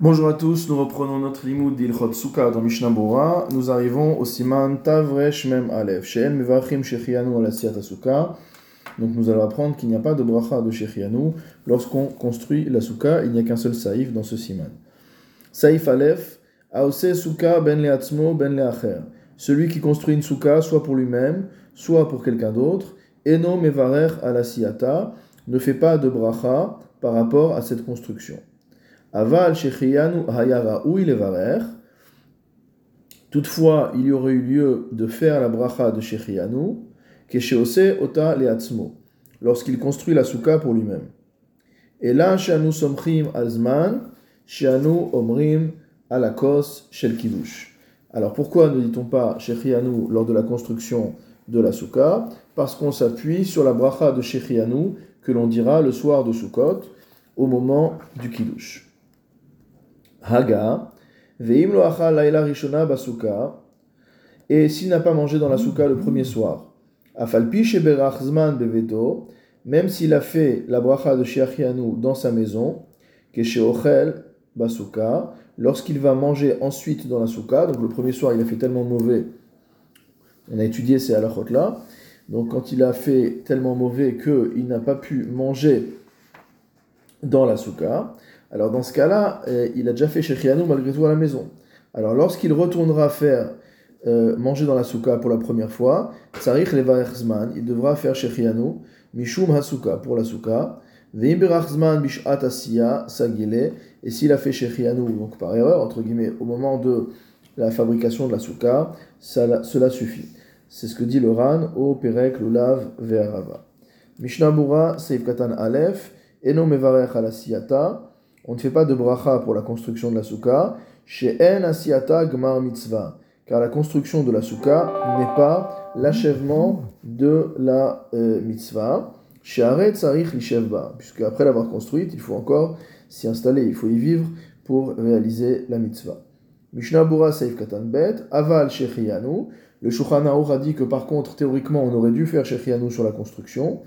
Bonjour à tous, nous reprenons notre limoud d'Ilchot Sukkah dans Mishnah Bora. Nous arrivons au siman Tavresh Mem Aleph. Mevachim Shechianu ala Sukkah. Donc nous allons apprendre qu'il n'y a pas de bracha de Shechianu. Lorsqu'on construit la Sukkah, il n'y a qu'un seul saïf dans ce siman. Saïf Aleph, Aose Sukkah ben leatzmo ben leacher. Celui qui construit une Sukkah, soit pour lui-même, soit pour quelqu'un d'autre, Eno Mevarer Siyata, ne fait pas de bracha par rapport à cette construction. Aval Shechiyanu Hayara Levarer. Toutefois, il y aurait eu lieu de faire la bracha de Shechiyanu, Kesheose Ota Leatzmo, lorsqu'il construit la souka pour lui-même. Et là, Shanu Somchim Azman, Shanu Omrim Alakos Shel Kiddush. Alors pourquoi ne dit-on pas Shechianu lors de la construction de la souka? Parce qu'on s'appuie sur la bracha de Shechianu que l'on dira le soir de Sukkot au moment du Kiddush. Haga, veim laila rishona basuka, et s'il n'a pas mangé dans la souka le premier soir, afalpi sheberach zman beveto, même s'il a fait la bracha de Shiachianu dans sa maison, kesheochel basuka, lorsqu'il va manger ensuite dans la souka, donc le premier soir il a fait tellement mauvais, on a étudié ces halachot là, donc quand il a fait tellement mauvais qu'il n'a pas pu manger dans la souka, alors dans ce cas-là, euh, il a déjà fait Shechianu malgré tout à la maison. Alors lorsqu'il retournera faire euh, manger dans la souka pour la première fois, Tsarich Levarechzman, il devra faire Shechianu, Mishum Hasuka pour la souka, Bishat Sagile, et s'il a fait Shechianu, donc par erreur, entre guillemets, au moment de la fabrication de la souka, cela suffit. C'est ce que dit le Ran au Perek Lulav Ve'arava. Mishnah Bura Seif Katan Aleph, Eno Mevarech Alasiyata, on ne fait pas de bracha pour la construction de la souka, chez En Asiata Gmar Mitzvah, car la construction de la souka n'est pas l'achèvement de la euh, mitzvah. Chez Aret Sarich Lishevba, puisque après l'avoir construite, il faut encore s'y installer, il faut y vivre pour réaliser la mitzvah. Mishnah Bura Seif Katan Bet, Aval Shechianu. Le Shulchan a dit que par contre, théoriquement, on aurait dû faire Shechianu sur la construction.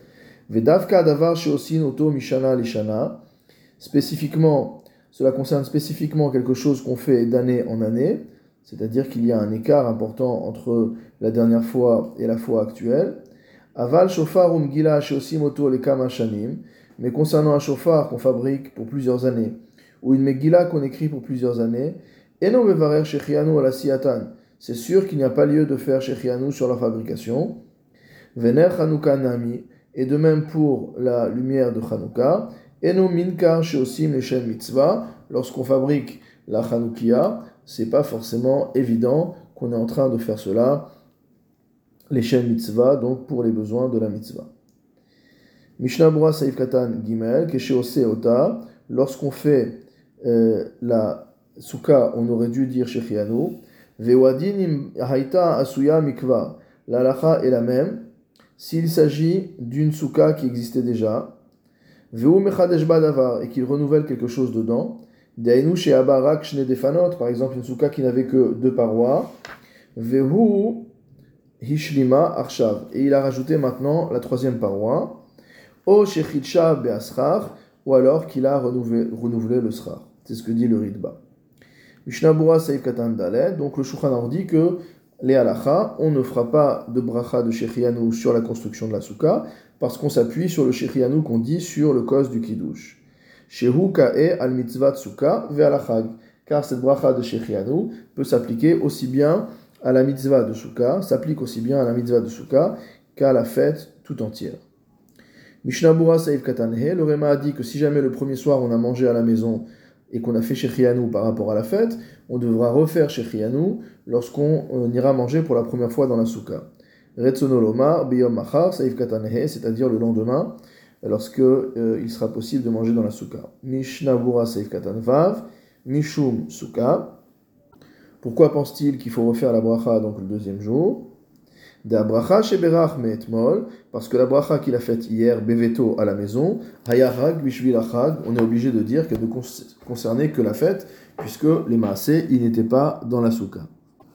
Vedavka Davar Sheosin Oto Mishana Lishana spécifiquement, cela concerne spécifiquement quelque chose qu'on fait d'année en année, c'est-à-dire qu'il y a un écart important entre la dernière fois et la fois actuelle. Aval shofar um gila moto le mais concernant un shofar qu'on fabrique pour plusieurs années, ou une megila qu'on écrit pour plusieurs années, eno mevarer shechianu ala siatan, c'est sûr qu'il n'y a pas lieu de faire shechianu sur la fabrication. Vener nami, et de même pour la lumière de Chanukah, Eno minkar sheosim leshem mitzvah. Lorsqu'on fabrique la Hanoukia, c'est pas forcément évident qu'on est en train de faire cela, leshem mitzvah, donc pour les besoins de la mitzvah. Mishnah Bura Saif Katan Gimel, Kesheose Ota. Lorsqu'on fait euh, la souka, on aurait dû dire Shechianu. Vewadin Haita Asuya Mikva. La lacha est la même. S'il s'agit d'une souka qui existait déjà, et qu'il renouvelle quelque chose dedans. Par exemple, une souka qui n'avait que deux parois. Vehu Hishlima Arshav. Et il a rajouté maintenant la troisième paroi. O Beasrar. Ou alors qu'il a renouvelé, renouvelé le srar. C'est ce que dit le Ridba. Mishnabura Saif Katan Donc le Shulchan dit que les halacha, on ne fera pas de bracha de Shechianu sur la construction de la souka, parce qu'on s'appuie sur le Shechianu qu'on dit sur le cause du Kiddush. Shehu ka'e al mitzvah souka ve car cette bracha de Shechianu peut s'appliquer aussi bien à la mitzvah de souka, s'applique aussi bien à la mitzvah de souka qu'à la fête tout entière. Mishnabura Saïf Katanhe, le Réma a dit que si jamais le premier soir on a mangé à la maison et qu'on a fait Shechianu par rapport à la fête, on devra refaire Shechianu lorsqu'on euh, ira manger pour la première fois dans la souka. Retsonoloma, Biyom Machar, Saif Katanehe, c'est-à-dire le lendemain, lorsque euh, il sera possible de manger dans la souka. Mishnabura Saif Katanvav, Mishum Souka. Pourquoi pense-t-il qu'il faut refaire la bracha donc le deuxième jour? Bracha sheberach me'etmol, parce que la bracha qu'il a faite hier, beveto à la maison, hayarag bishvil on est obligé de dire qu'elle ne concernait que la fête, puisque les maasés, ils n'étaient pas dans la souka.